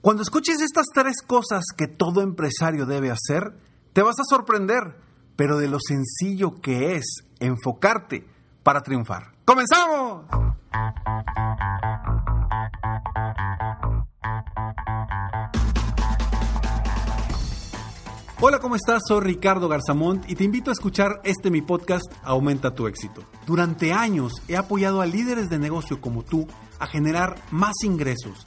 Cuando escuches estas tres cosas que todo empresario debe hacer, te vas a sorprender, pero de lo sencillo que es enfocarte para triunfar. ¡Comenzamos! Hola, ¿cómo estás? Soy Ricardo Garzamont y te invito a escuchar este mi podcast Aumenta tu éxito. Durante años he apoyado a líderes de negocio como tú a generar más ingresos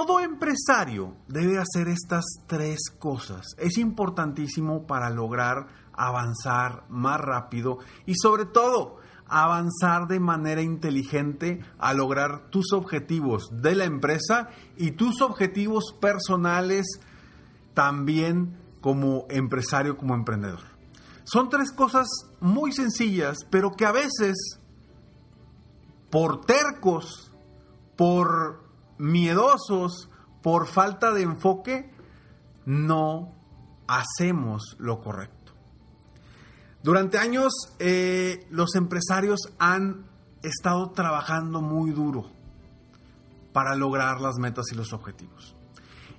Todo empresario debe hacer estas tres cosas. Es importantísimo para lograr avanzar más rápido y sobre todo avanzar de manera inteligente a lograr tus objetivos de la empresa y tus objetivos personales también como empresario, como emprendedor. Son tres cosas muy sencillas, pero que a veces, por tercos, por miedosos por falta de enfoque, no hacemos lo correcto. Durante años eh, los empresarios han estado trabajando muy duro para lograr las metas y los objetivos.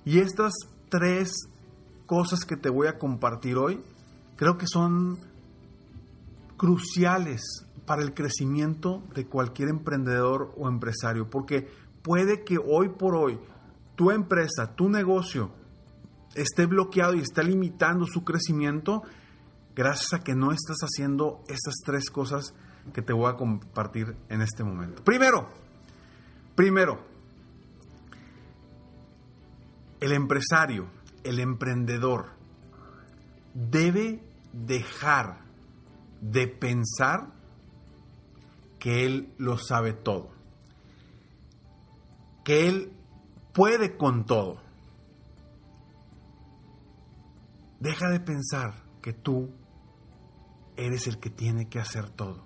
Y estas tres cosas que te voy a compartir hoy creo que son cruciales para el crecimiento de cualquier emprendedor o empresario, porque puede que hoy por hoy tu empresa, tu negocio esté bloqueado y esté limitando su crecimiento gracias a que no estás haciendo estas tres cosas que te voy a compartir en este momento. Primero, primero, el empresario, el emprendedor, debe dejar de pensar que él lo sabe todo que Él puede con todo. Deja de pensar que tú eres el que tiene que hacer todo.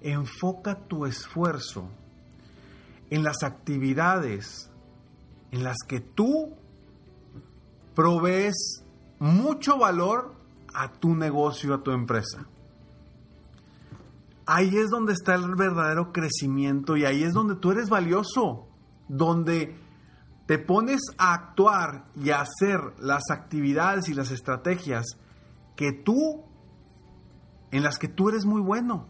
Enfoca tu esfuerzo en las actividades en las que tú provees mucho valor a tu negocio, a tu empresa ahí es donde está el verdadero crecimiento y ahí es donde tú eres valioso donde te pones a actuar y a hacer las actividades y las estrategias que tú, en las que tú eres muy bueno.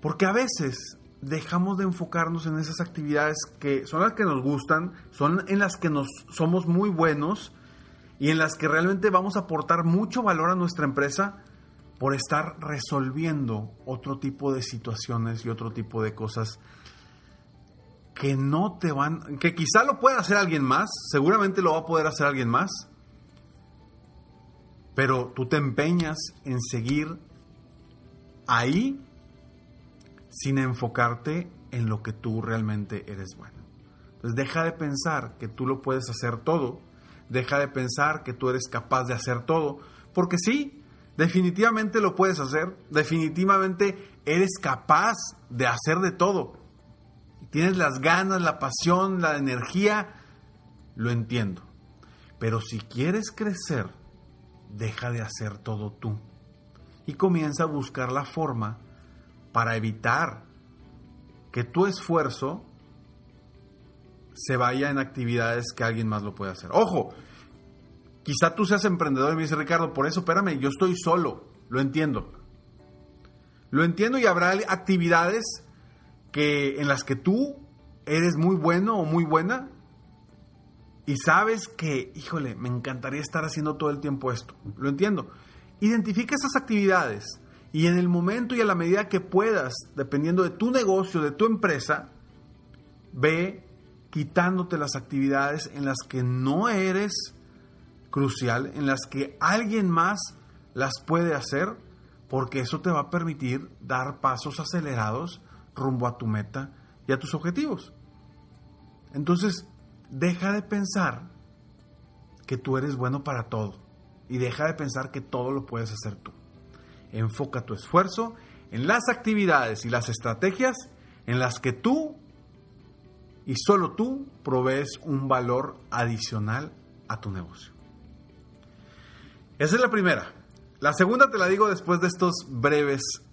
Porque a veces dejamos de enfocarnos en esas actividades que son las que nos gustan, son en las que nos somos muy buenos y en las que realmente vamos a aportar mucho valor a nuestra empresa por estar resolviendo otro tipo de situaciones y otro tipo de cosas que no te van, que quizá lo pueda hacer alguien más, seguramente lo va a poder hacer alguien más, pero tú te empeñas en seguir ahí sin enfocarte en lo que tú realmente eres bueno. Entonces deja de pensar que tú lo puedes hacer todo, deja de pensar que tú eres capaz de hacer todo, porque sí, definitivamente lo puedes hacer, definitivamente eres capaz de hacer de todo tienes las ganas, la pasión, la energía, lo entiendo. Pero si quieres crecer, deja de hacer todo tú y comienza a buscar la forma para evitar que tu esfuerzo se vaya en actividades que alguien más lo puede hacer. Ojo, quizá tú seas emprendedor y me dice Ricardo, por eso espérame, yo estoy solo, lo entiendo. Lo entiendo y habrá actividades que en las que tú eres muy bueno o muy buena y sabes que, híjole, me encantaría estar haciendo todo el tiempo esto. Lo entiendo. Identifica esas actividades y en el momento y a la medida que puedas, dependiendo de tu negocio, de tu empresa, ve quitándote las actividades en las que no eres crucial, en las que alguien más las puede hacer, porque eso te va a permitir dar pasos acelerados rumbo a tu meta y a tus objetivos. Entonces, deja de pensar que tú eres bueno para todo y deja de pensar que todo lo puedes hacer tú. Enfoca tu esfuerzo en las actividades y las estrategias en las que tú y solo tú provees un valor adicional a tu negocio. Esa es la primera. La segunda te la digo después de estos breves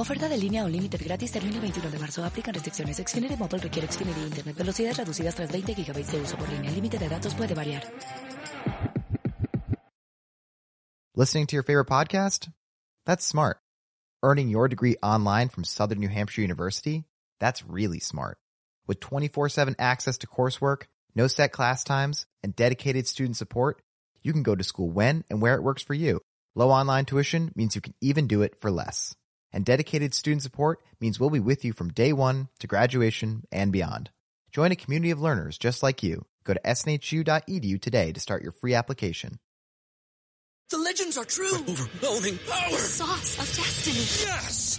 Oferta de línea Unlimited gratis termina el 21 de marzo. Aplican restricciones. Xfinity Mobile requiere Xfinity Internet. Velocidades reducidas tras 20 GB de uso por línea. El límite de datos puede variar. Listening to your favorite podcast? That's smart. Earning your degree online from Southern New Hampshire University? That's really smart. With 24-7 access to coursework, no set class times, and dedicated student support, you can go to school when and where it works for you. Low online tuition means you can even do it for less. And dedicated student support means we'll be with you from day one to graduation and beyond. Join a community of learners just like you. Go to snhu.edu today to start your free application. The legends are true. overwhelming power! The sauce of destiny. Yes!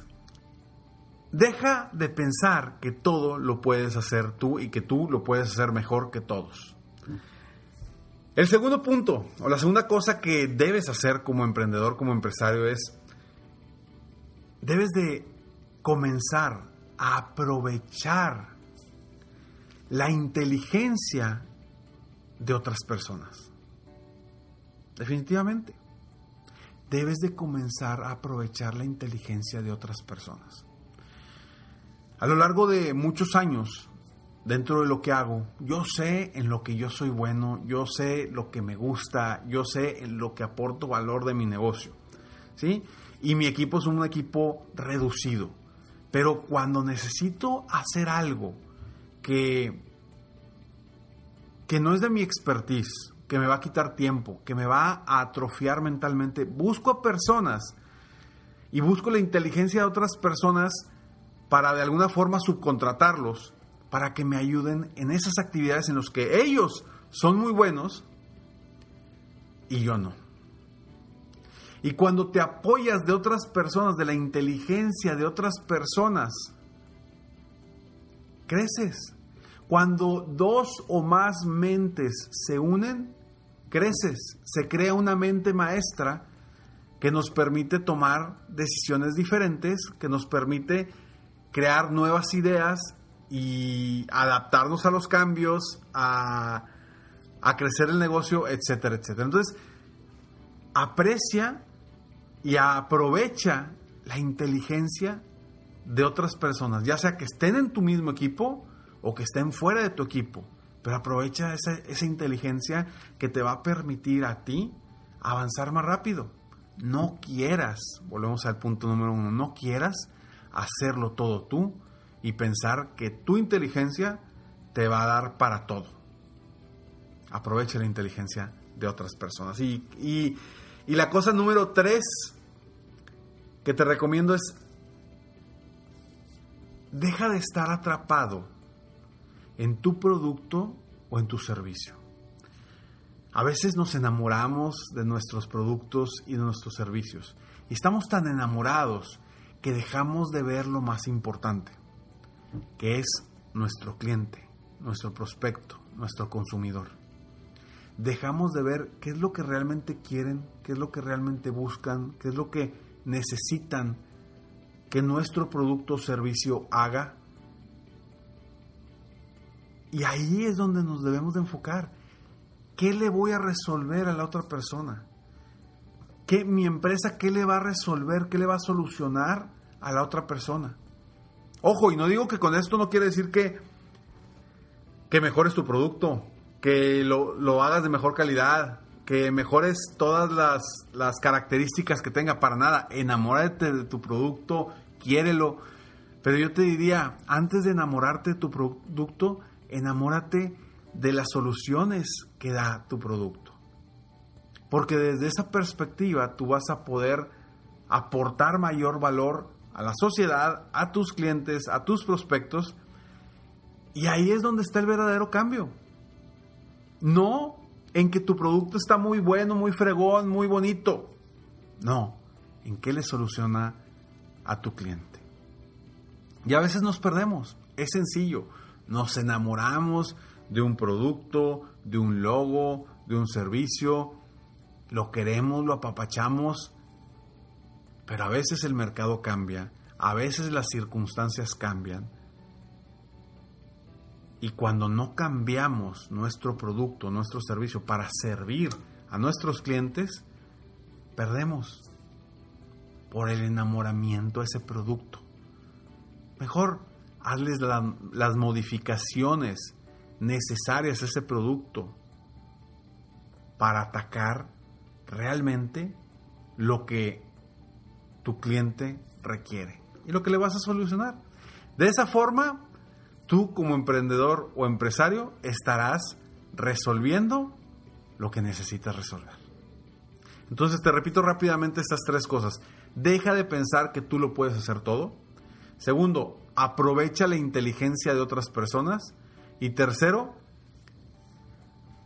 Deja de pensar que todo lo puedes hacer tú y que tú lo puedes hacer mejor que todos. El segundo punto, o la segunda cosa que debes hacer como emprendedor, como empresario, es, debes de comenzar a aprovechar la inteligencia de otras personas. Definitivamente. Debes de comenzar a aprovechar la inteligencia de otras personas. A lo largo de muchos años, dentro de lo que hago, yo sé en lo que yo soy bueno, yo sé lo que me gusta, yo sé en lo que aporto valor de mi negocio. ¿Sí? Y mi equipo es un equipo reducido. Pero cuando necesito hacer algo que, que no es de mi expertise, que me va a quitar tiempo, que me va a atrofiar mentalmente, busco a personas y busco la inteligencia de otras personas para de alguna forma subcontratarlos para que me ayuden en esas actividades en las que ellos son muy buenos y yo no. Y cuando te apoyas de otras personas, de la inteligencia de otras personas, creces. Cuando dos o más mentes se unen, creces. Se crea una mente maestra que nos permite tomar decisiones diferentes, que nos permite crear nuevas ideas y adaptarnos a los cambios, a, a crecer el negocio, etcétera, etcétera. Entonces, aprecia y aprovecha la inteligencia de otras personas, ya sea que estén en tu mismo equipo o que estén fuera de tu equipo, pero aprovecha esa, esa inteligencia que te va a permitir a ti avanzar más rápido. No quieras, volvemos al punto número uno, no quieras hacerlo todo tú y pensar que tu inteligencia te va a dar para todo. Aprovecha la inteligencia de otras personas. Y, y, y la cosa número tres que te recomiendo es, deja de estar atrapado en tu producto o en tu servicio. A veces nos enamoramos de nuestros productos y de nuestros servicios. Y estamos tan enamorados que dejamos de ver lo más importante, que es nuestro cliente, nuestro prospecto, nuestro consumidor. Dejamos de ver qué es lo que realmente quieren, qué es lo que realmente buscan, qué es lo que necesitan que nuestro producto o servicio haga. Y ahí es donde nos debemos de enfocar. ¿Qué le voy a resolver a la otra persona? ¿Qué, mi empresa, qué le va a resolver? ¿Qué le va a solucionar a la otra persona? Ojo, y no digo que con esto no quiere decir que, que mejores tu producto, que lo, lo hagas de mejor calidad, que mejores todas las, las, características que tenga. Para nada, enamórate de tu producto, quiérelo. Pero yo te diría, antes de enamorarte de tu producto, enamórate de las soluciones que da tu producto. Porque desde esa perspectiva tú vas a poder aportar mayor valor a la sociedad, a tus clientes, a tus prospectos. Y ahí es donde está el verdadero cambio. No en que tu producto está muy bueno, muy fregón, muy bonito. No, en qué le soluciona a tu cliente. Y a veces nos perdemos. Es sencillo. Nos enamoramos de un producto, de un logo, de un servicio. Lo queremos, lo apapachamos. Pero a veces el mercado cambia. A veces las circunstancias cambian y cuando no cambiamos nuestro producto, nuestro servicio para servir a nuestros clientes, perdemos por el enamoramiento a ese producto. Mejor hazles las modificaciones necesarias a ese producto para atacar realmente lo que tu cliente requiere y lo que le vas a solucionar. De esa forma tú como emprendedor o empresario estarás resolviendo lo que necesitas resolver. Entonces te repito rápidamente estas tres cosas. Deja de pensar que tú lo puedes hacer todo. Segundo, aprovecha la inteligencia de otras personas. Y tercero,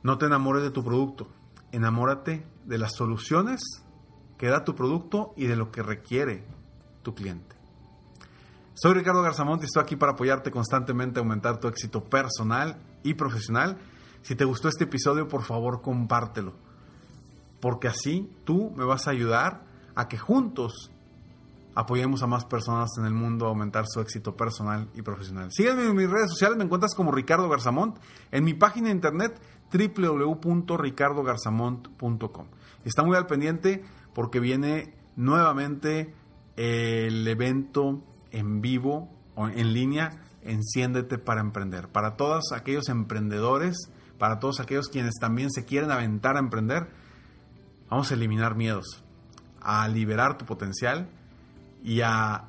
no te enamores de tu producto. Enamórate de las soluciones que da tu producto y de lo que requiere tu cliente. Soy Ricardo Garzamont y estoy aquí para apoyarte constantemente a aumentar tu éxito personal y profesional. Si te gustó este episodio, por favor, compártelo. Porque así tú me vas a ayudar a que juntos apoyemos a más personas en el mundo a aumentar su éxito personal y profesional. Sígueme en mis redes sociales, me encuentras como Ricardo Garzamont, en mi página de internet www.ricardogarzamont.com. Está muy al pendiente porque viene nuevamente el evento en vivo o en línea, enciéndete para emprender. Para todos aquellos emprendedores, para todos aquellos quienes también se quieren aventar a emprender, vamos a eliminar miedos, a liberar tu potencial y a,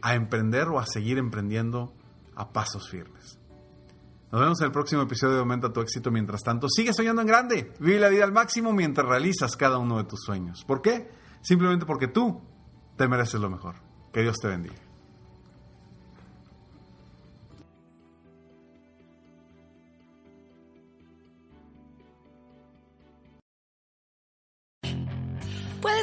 a emprender o a seguir emprendiendo a pasos firmes. Nos vemos en el próximo episodio de Aumenta tu éxito. Mientras tanto, sigue soñando en grande. Vive la vida al máximo mientras realizas cada uno de tus sueños. ¿Por qué? Simplemente porque tú te mereces lo mejor. Que Dios te bendiga.